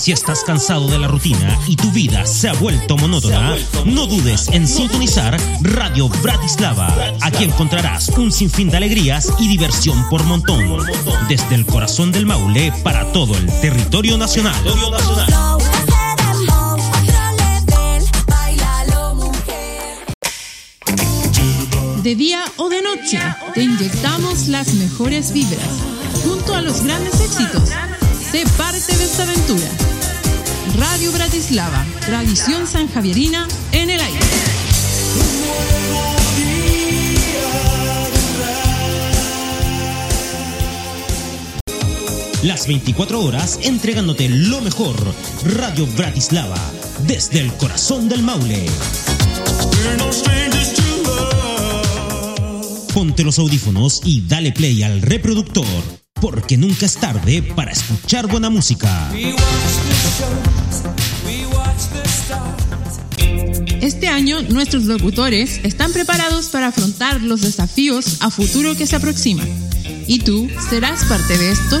Si estás cansado de la rutina y tu vida se ha vuelto monótona, no dudes en sintonizar Radio Bratislava. Aquí encontrarás un sinfín de alegrías y diversión por montón. Desde el corazón del Maule para todo el territorio nacional. De día o de noche, te inyectamos las mejores vibras, junto a los grandes éxitos. Sé parte de esta aventura. Radio Bratislava, tradición sanjavierina en el aire. Las 24 horas entregándote lo mejor. Radio Bratislava, desde el corazón del Maule. Ponte los audífonos y dale play al reproductor, porque nunca es tarde para escuchar buena música. Este año nuestros locutores están preparados para afrontar los desafíos a futuro que se aproximan. ¿Y tú serás parte de esto?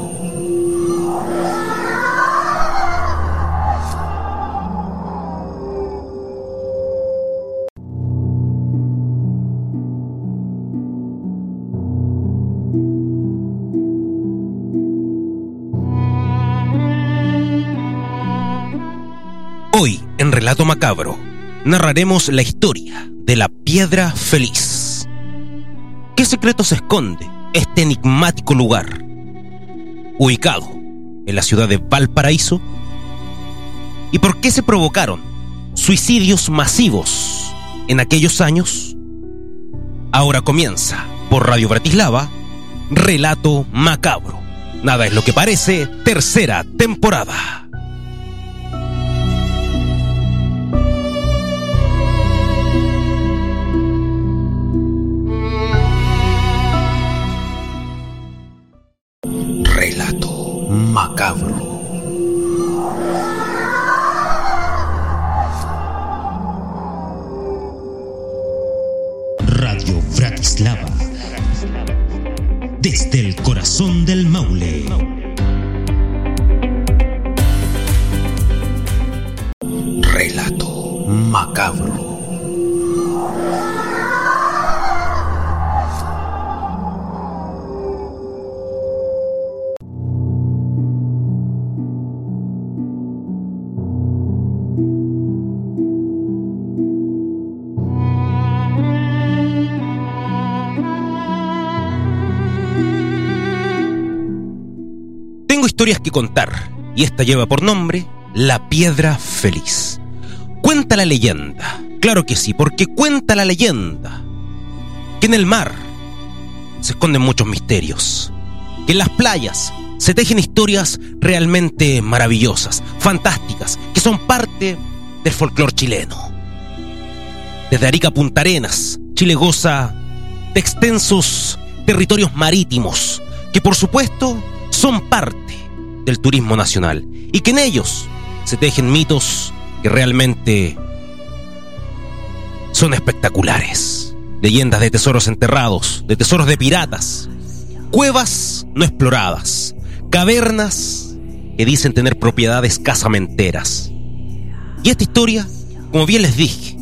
Relato Macabro, narraremos la historia de la Piedra Feliz. ¿Qué secreto se esconde este enigmático lugar? Ubicado en la ciudad de Valparaíso. ¿Y por qué se provocaron suicidios masivos en aquellos años? Ahora comienza por Radio Bratislava, Relato Macabro. Nada es lo que parece, tercera temporada. Historias que contar y esta lleva por nombre La Piedra Feliz. Cuenta la leyenda, claro que sí, porque cuenta la leyenda que en el mar se esconden muchos misterios, que en las playas se tejen historias realmente maravillosas, fantásticas, que son parte del folclore chileno. Desde Arica a Punta Arenas, Chile goza de extensos territorios marítimos, que por supuesto son parte del turismo nacional y que en ellos se tejen mitos que realmente son espectaculares. Leyendas de tesoros enterrados, de tesoros de piratas, cuevas no exploradas, cavernas que dicen tener propiedades casamenteras. Y esta historia, como bien les dije,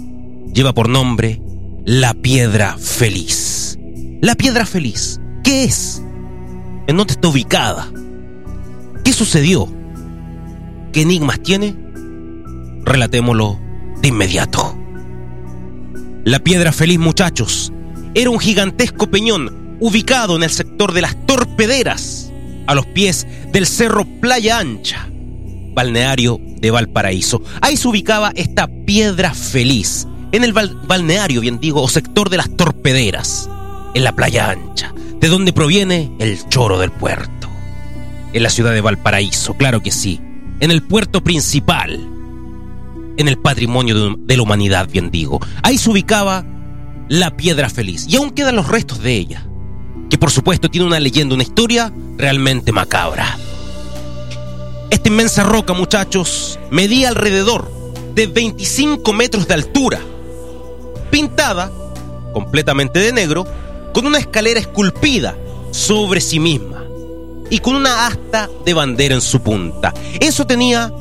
lleva por nombre La Piedra Feliz. La Piedra Feliz, ¿qué es? ¿En dónde está ubicada? ¿Qué sucedió? ¿Qué enigmas tiene? Relatémoslo de inmediato. La Piedra Feliz, muchachos, era un gigantesco peñón ubicado en el sector de las Torpederas, a los pies del cerro Playa Ancha, balneario de Valparaíso. Ahí se ubicaba esta Piedra Feliz, en el bal- balneario, bien digo, o sector de las Torpederas, en la Playa Ancha, de donde proviene el choro del puerto. En la ciudad de Valparaíso, claro que sí, en el puerto principal, en el patrimonio de, la humanidad, bien digo. Ahí se ubicaba la piedra feliz y aún quedan los restos de ella, que por supuesto tiene una leyenda, una historia realmente macabra. Esta inmensa roca, muchachos, medía alrededor de 25 metros de altura, pintada completamente de negro, con una escalera esculpida sobre sí misma y con una asta de bandera en su punta. Eso tenía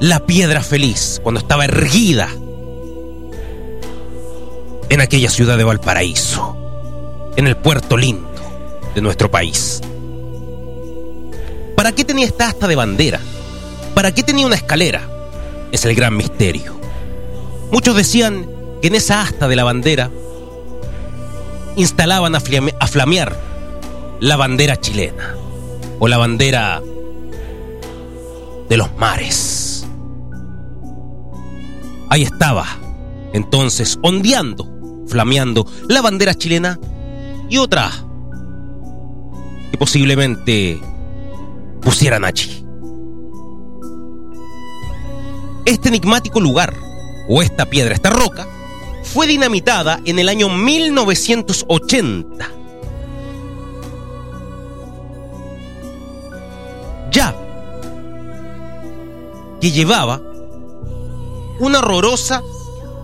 la piedra feliz cuando estaba erguida en aquella ciudad de Valparaíso, en el puerto lindo de nuestro país. ¿Para qué tenía esta asta de bandera? ¿Para qué tenía una escalera? Es el gran misterio. Muchos decían que en esa asta de la bandera instalaban a, flame a flamear la bandera chilena o la bandera de los mares. Ahí estaba, entonces, ondeando, flameando la bandera chilena y otra que posiblemente pusieran allí. Este enigmático lugar, o esta piedra, esta roca, fue dinamitada en el año 1980. Ya que llevaba una horrorosa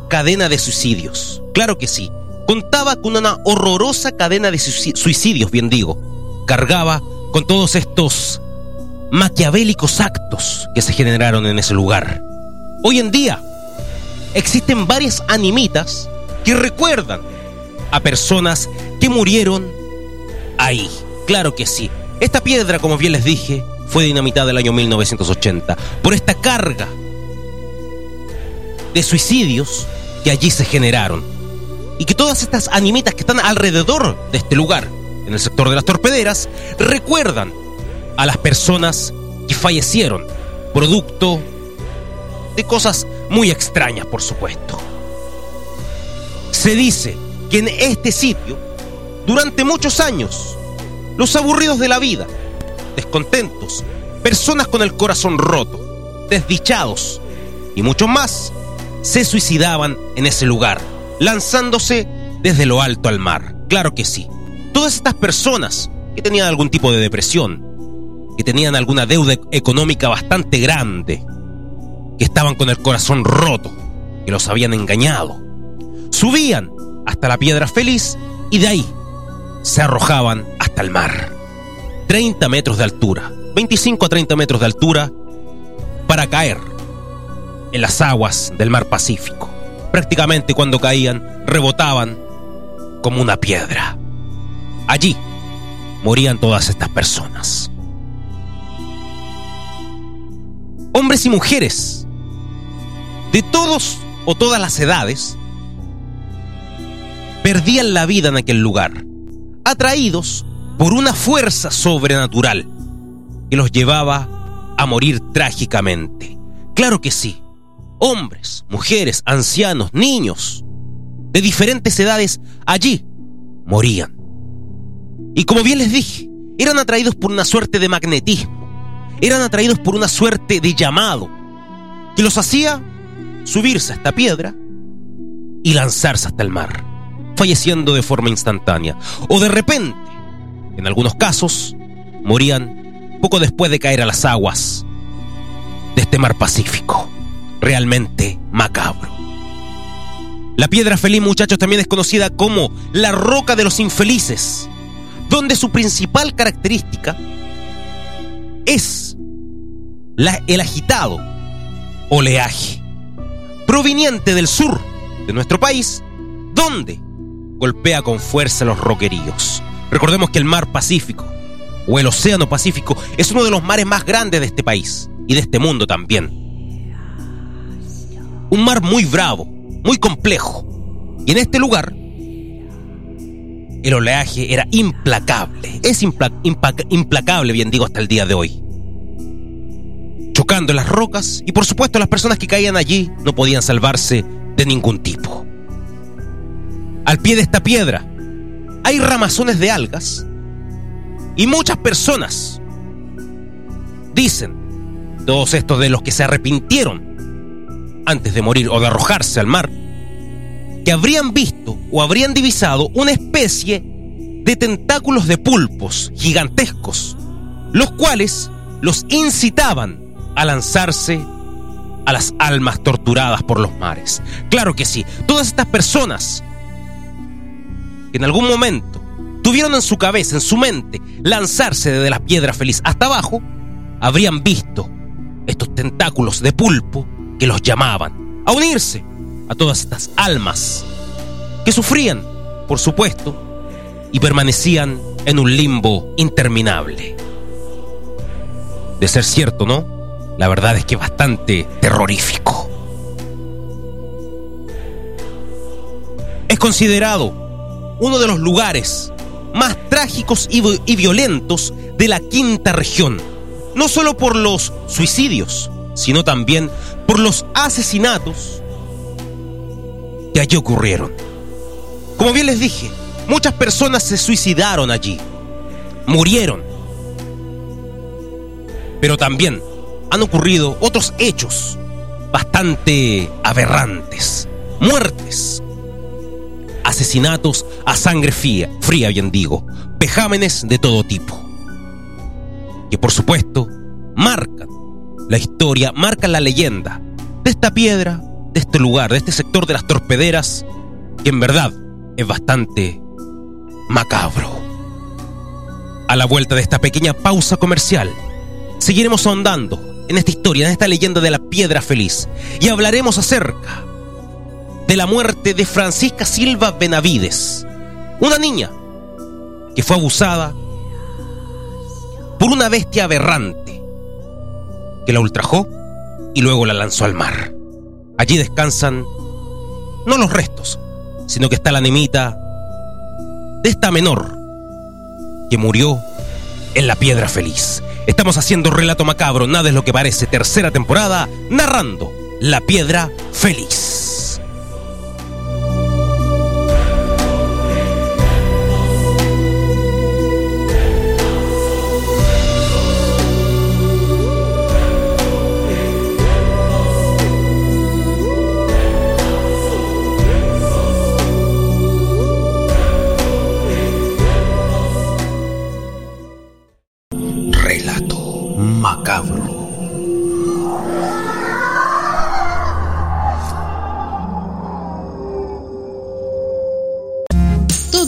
cadena de suicidios. Claro que sí, contaba con una horrorosa cadena de suicidios, bien digo. Cargaba con todos estos maquiavélicos actos que se generaron en ese lugar. Hoy en día existen varias animitas que recuerdan a personas que murieron ahí. Claro que sí. Esta piedra, como bien les dije, fue dinamitada el año 1980 por esta carga de suicidios que allí se generaron. Y que todas estas animitas que están alrededor de este lugar, en el sector de las torpederas, recuerdan a las personas que fallecieron, producto de cosas muy extrañas, por supuesto. Se dice que en este sitio, durante muchos años, los aburridos de la vida, descontentos, personas con el corazón roto, desdichados y muchos más, se suicidaban en ese lugar, lanzándose desde lo alto al mar. Claro que sí. Todas estas personas que tenían algún tipo de depresión, que tenían alguna deuda económica bastante grande, que estaban con el corazón roto, que los habían engañado. Subían hasta la piedra feliz y de ahí se arrojaban hasta el mar. 30 metros de altura, 25 a 30 metros de altura, para caer en las aguas del mar Pacífico. Prácticamente cuando caían, rebotaban como una piedra. Allí morían todas estas personas. Hombres y mujeres de todos o todas las edades, perdían la vida en aquel lugar, atraídos por una fuerza sobrenatural que los llevaba a morir trágicamente. Claro que sí, hombres, mujeres, ancianos, niños, de diferentes edades, allí morían. Y como bien les dije, eran atraídos por una suerte de magnetismo, eran atraídos por una suerte de llamado, que los hacía subirse a esta piedra y lanzarse hasta el mar, falleciendo de forma instantánea. O de repente, en algunos casos, morían poco después de caer a las aguas de este mar Pacífico. Realmente macabro. La piedra feliz, muchachos, también es conocida como la roca de los infelices, donde su principal característica es el agitado oleaje proveniente del sur de nuestro país, donde golpea con fuerza los roqueríos. Recordemos que el mar Pacífico o el Océano Pacífico es uno de los mares más grandes de este país y de este mundo también. Un mar muy bravo, muy complejo. Y en este lugar, el oleaje era implacable. Es implacable, bien digo, hasta el día de hoy chocando las rocas y por supuesto las personas que caían allí no podían salvarse de ningún tipo. Al pie de esta piedra hay ramazones de algas y muchas personas Dicen todos estos de los que se arrepintieron antes de morir o de arrojarse al mar, que habrían visto o habrían divisado una especie de tentáculos de pulpos gigantescos, los cuales los incitaban a lanzarse a las almas torturadas por los mares. Claro que sí, todas estas personas que en algún momento tuvieron en su cabeza, en su mente, lanzarse desde la piedra feliz hasta abajo, habrían visto estos tentáculos de pulpo que los llamaban a unirse a todas estas almas que sufrían, por supuesto, y permanecían en un limbo interminable. De ser cierto, ¿no? La verdad es que bastante terrorífico. Es considerado uno de los lugares más trágicos y, violentos de la quinta región, no solo por los suicidios, sino también por los asesinatos que allí ocurrieron. Como bien les dije, muchas personas se suicidaron allí, murieron. Pero también han ocurrido otros hechos bastante aberrantes, muertes, asesinatos a sangre fría, fría bien digo, vejámenes de todo tipo, que por supuesto marcan la historia, marcan la leyenda de esta piedra, de este lugar, de este sector de las torpederas, que en verdad es bastante macabro. A la vuelta de esta pequeña pausa comercial, seguiremos ahondando en esta historia, en esta leyenda de la piedra feliz, y hablaremos acerca de la muerte de Francisca Silva Benavides, una niña que fue abusada por una bestia aberrante que la ultrajó y luego la lanzó al mar. Allí descansan no los restos, sino que está la nemita de esta menor que murió en la piedra feliz. Estamos haciendo relato macabro, nada es lo que parece, tercera temporada, narrando la piedra feliz.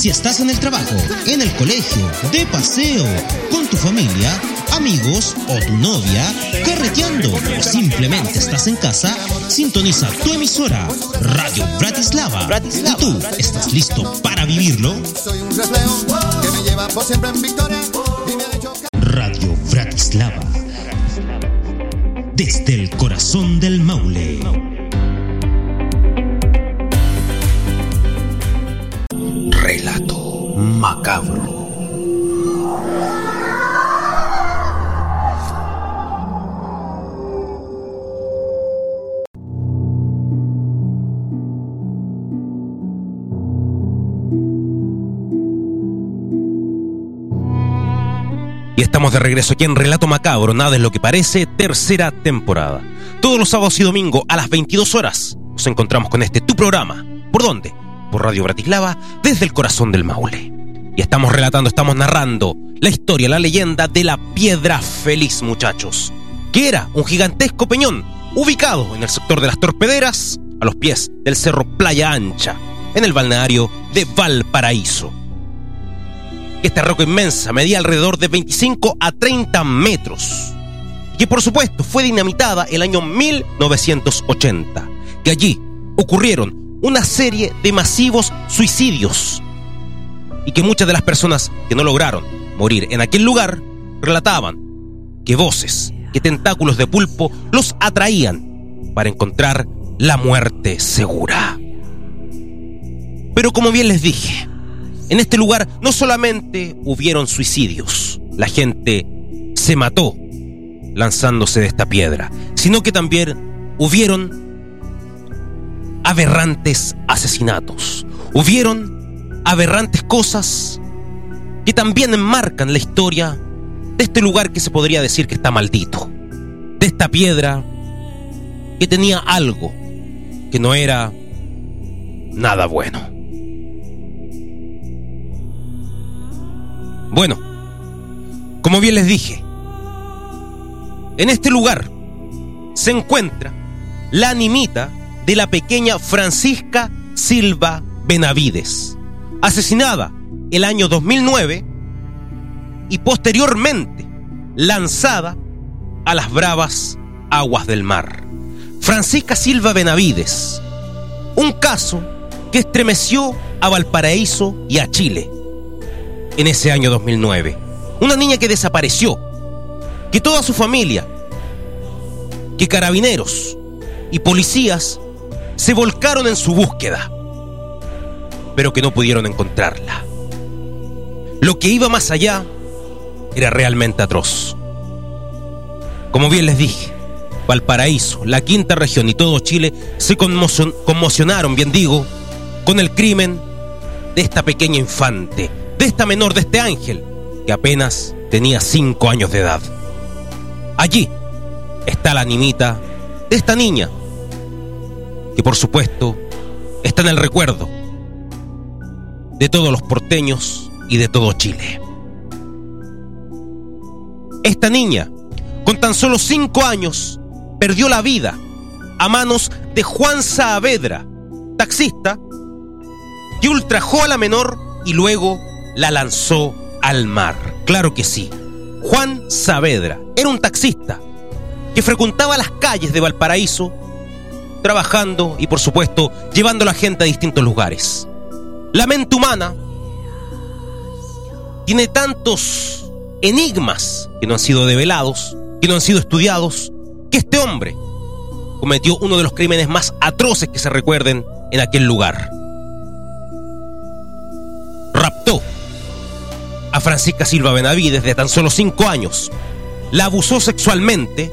Si estás en el trabajo, en el colegio, de paseo, con tu familia, amigos o tu novia, carreteando o simplemente estás en casa, sintoniza tu emisora Radio Bratislava. ¿Y tú estás listo para vivirlo? Radio Bratislava. Desde el corazón del Maule. Macabro. Y estamos de regreso aquí en Relato Macabro, nada es lo que parece, tercera temporada. Todos los sábados y domingos a las 22 horas nos encontramos con este tu programa. ¿Por dónde? Por Radio Bratislava, desde el corazón del Maule. Estamos relatando, estamos narrando la historia, la leyenda de la Piedra Feliz, muchachos. Que era un gigantesco peñón ubicado en el sector de las Torpederas, a los pies del cerro Playa Ancha, en el balneario de Valparaíso. Esta roca inmensa medía alrededor de 25 a 30 metros. Que por supuesto fue dinamitada el año 1980. Que allí ocurrieron una serie de masivos suicidios. Y que muchas de las personas que no lograron morir en aquel lugar relataban que voces que tentáculos de pulpo los atraían para encontrar la muerte segura. Pero como bien les dije, en este lugar no solamente hubieron suicidios, la gente se mató lanzándose de esta piedra, sino que también hubieron aberrantes asesinatos, hubieron aberrantes cosas que también enmarcan la historia de este lugar que se podría decir que está maldito, de esta piedra que tenía algo que no era nada bueno. Bueno, como bien les dije, en este lugar se encuentra la animita de la pequeña Francisca Silva Benavides, asesinada el año 2009 y posteriormente lanzada a las bravas aguas del mar. Francisca Silva Benavides, un caso que estremeció a Valparaíso y a Chile en ese año 2009. Una niña que desapareció, que toda su familia, que carabineros y policías se volcaron en su búsqueda, pero que no pudieron encontrarla. Lo que iba más allá era realmente atroz. Como bien les dije, Valparaíso, la quinta región y todo Chile se conmocionaron, bien digo, con el crimen de esta pequeña infante, de esta menor, de este ángel, que apenas tenía cinco años de edad. Allí está la animita de esta niña, que por supuesto está en el recuerdo de todos los porteños y de todo Chile. Esta niña, con tan solo cinco años, perdió la vida a manos de Juan Saavedra, taxista, que ultrajó a la menor y luego la lanzó al mar. Claro que sí. Juan Saavedra era un taxista que frecuentaba las calles de Valparaíso trabajando y por supuesto llevando a la gente a distintos lugares. La mente humana tiene tantos enigmas que no han sido develados, que no han sido estudiados, que este hombre cometió uno de los crímenes más atroces que se recuerden en aquel lugar. Raptó a Francisca Silva Benavides de tan solo cinco años, la abusó sexualmente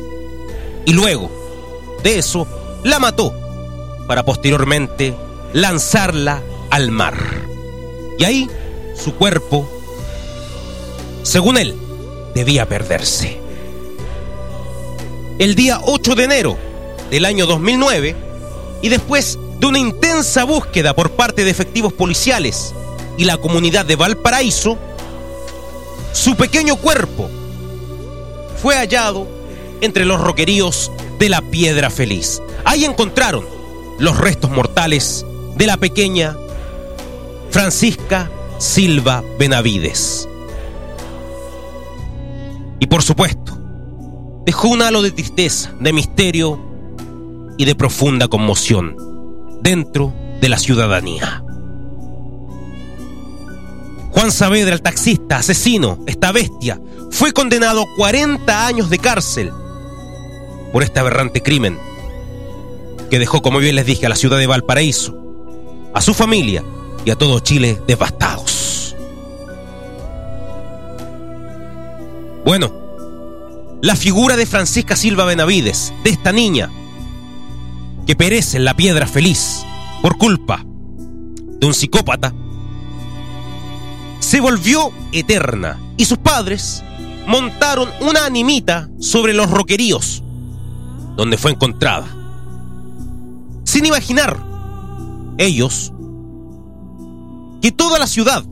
y luego de eso la mató para posteriormente lanzarla al mar. Y ahí su cuerpo, según él, debía perderse. El día 8 de enero del año 2009, y después de una intensa búsqueda por parte de efectivos policiales y la comunidad de Valparaíso, su pequeño cuerpo fue hallado entre los roqueríos de la Piedra Feliz. Ahí encontraron los restos mortales de la pequeña Francisca Silva Benavides. Y por supuesto, dejó un halo de tristeza, de misterio y de profunda conmoción dentro de la ciudadanía. Juan Saavedra, el taxista, asesino, esta bestia, fue condenado a 40 años de cárcel por este aberrante crimen que dejó, como bien les dije, a la ciudad de Valparaíso, a su familia y a todo Chile devastados. Bueno, la figura de Francisca Silva Benavides, de esta niña, que perece en la piedra feliz por culpa de un psicópata, se volvió eterna y sus padres montaron una animita sobre los roqueríos donde fue encontrada sin imaginar ellos que toda la ciudad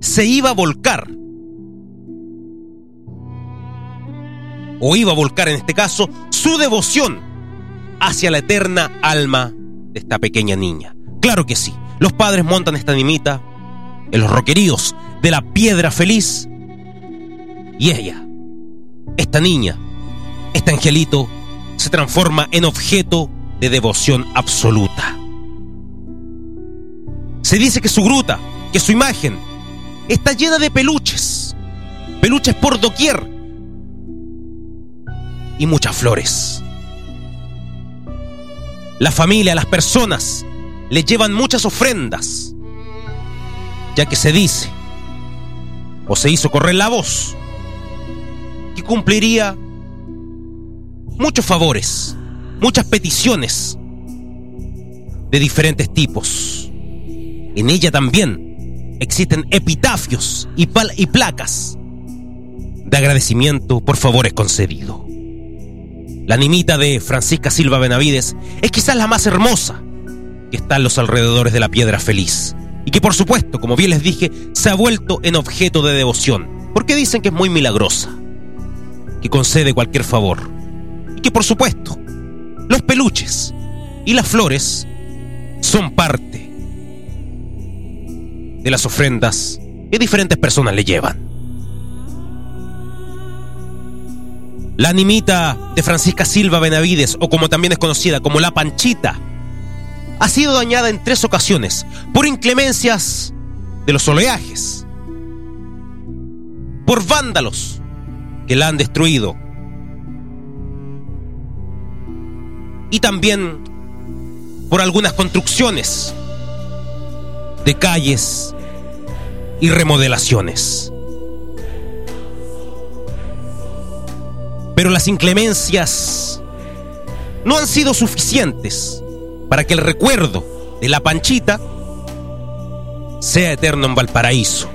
se iba a volcar, o iba a volcar en este caso, su devoción hacia la eterna alma de esta pequeña niña. Claro que sí, los padres montan esta nimita en los roqueríos de la piedra feliz y ella, esta niña, este angelito, se transforma en objeto de devoción absoluta. Se dice que su gruta, que su imagen, está llena de peluches, peluches por doquier, y muchas flores. La familia, las personas, le llevan muchas ofrendas, ya que se dice, o se hizo correr la voz, que cumpliría muchos favores, muchas peticiones de diferentes tipos. En ella también existen epitafios y, y placas de agradecimiento por favores concedidos. La nimita de Francisca Silva Benavides es quizás la más hermosa que está en los alrededores de la piedra feliz. Y que por supuesto, como bien les dije, se ha vuelto en objeto de devoción. Porque dicen que es muy milagrosa. Que concede cualquier favor. Y que por supuesto, los peluches y las flores son parte de las ofrendas que diferentes personas le llevan. La animita de Francisca Silva Benavides, o como también es conocida como la Panchita, ha sido dañada en tres ocasiones por inclemencias de los oleajes, por vándalos que la han destruido y también por algunas construcciones de calles y remodelaciones. Pero las inclemencias no han sido suficientes para que el recuerdo de la Panchita sea eterno en Valparaíso,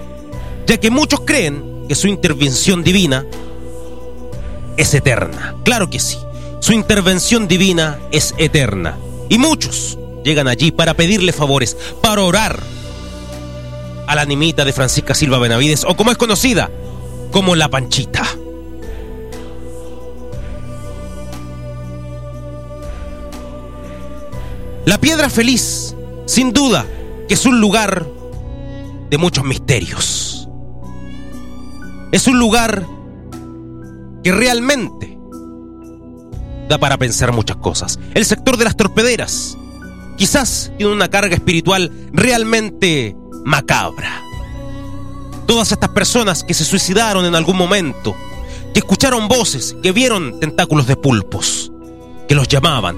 ya que muchos creen que su intervención divina es eterna. Claro que sí, su intervención divina es eterna. Y muchos llegan allí para pedirle favores, para orar a la animita de Francisca Silva Benavides, o como es conocida, como la Panchita. La piedra feliz, sin duda, que es un lugar de muchos misterios. Es un lugar que realmente da para pensar muchas cosas. El sector de las torpederas quizás tiene una carga espiritual realmente macabra. Todas estas personas que se suicidaron en algún momento, que escucharon voces, que vieron tentáculos de pulpos, que los llamaban,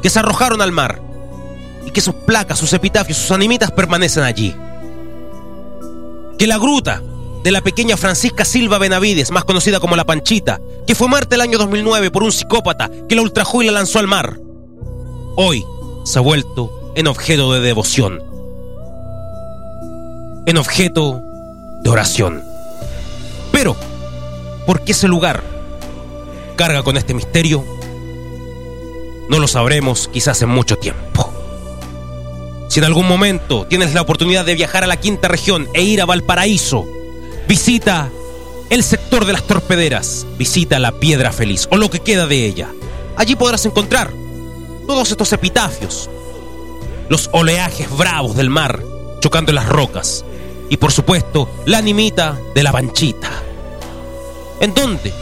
que se arrojaron al mar, y que sus placas, sus epitafios, sus animitas permanecen allí. Que la gruta de la pequeña Francisca Silva Benavides, más conocida como la Panchita, que fue muerta el año 2009 por un psicópata que la ultrajó y la lanzó al mar, hoy se ha vuelto en objeto de devoción, en objeto de oración. Pero, ¿por qué ese lugar carga con este misterio? No lo sabremos quizás en mucho tiempo. Si en algún momento tienes la oportunidad de viajar a la quinta región e ir a Valparaíso, visita el sector de las torpederas, visita la Piedra Feliz o lo que queda de ella. Allí podrás encontrar todos estos epitafios, los oleajes bravos del mar chocando las rocas y por supuesto la animita de la panchita. ¿En dónde?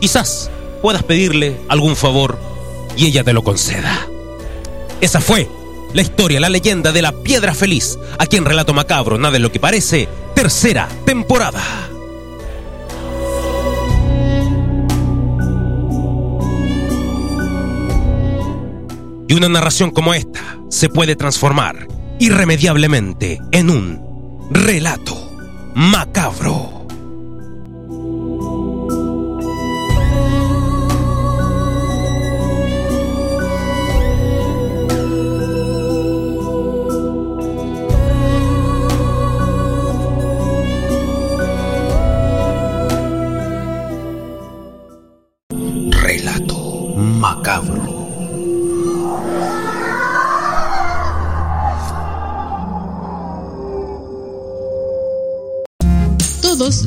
Quizás puedas pedirle algún favor y ella te lo conceda. Esa fue la historia, la leyenda de la piedra feliz, aquí en Relato Macabro, nada de lo que parece, tercera temporada. Y una narración como esta se puede transformar irremediablemente en un relato macabro.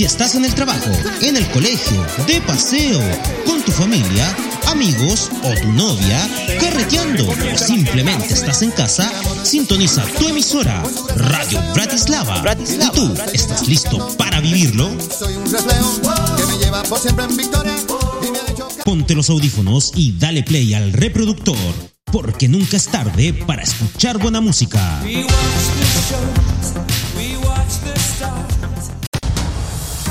Si estás en el trabajo, en el colegio, de paseo, con tu familia, amigos o tu novia, carreteando o simplemente estás en casa, sintoniza tu emisora Radio Bratislava. ¿Y tú estás listo para vivirlo? Soy un reflejo que me lleva por siempre en victoria. Y me ha dicho que Ponte los audífonos y dale play al reproductor, porque nunca es tarde para escuchar buena música.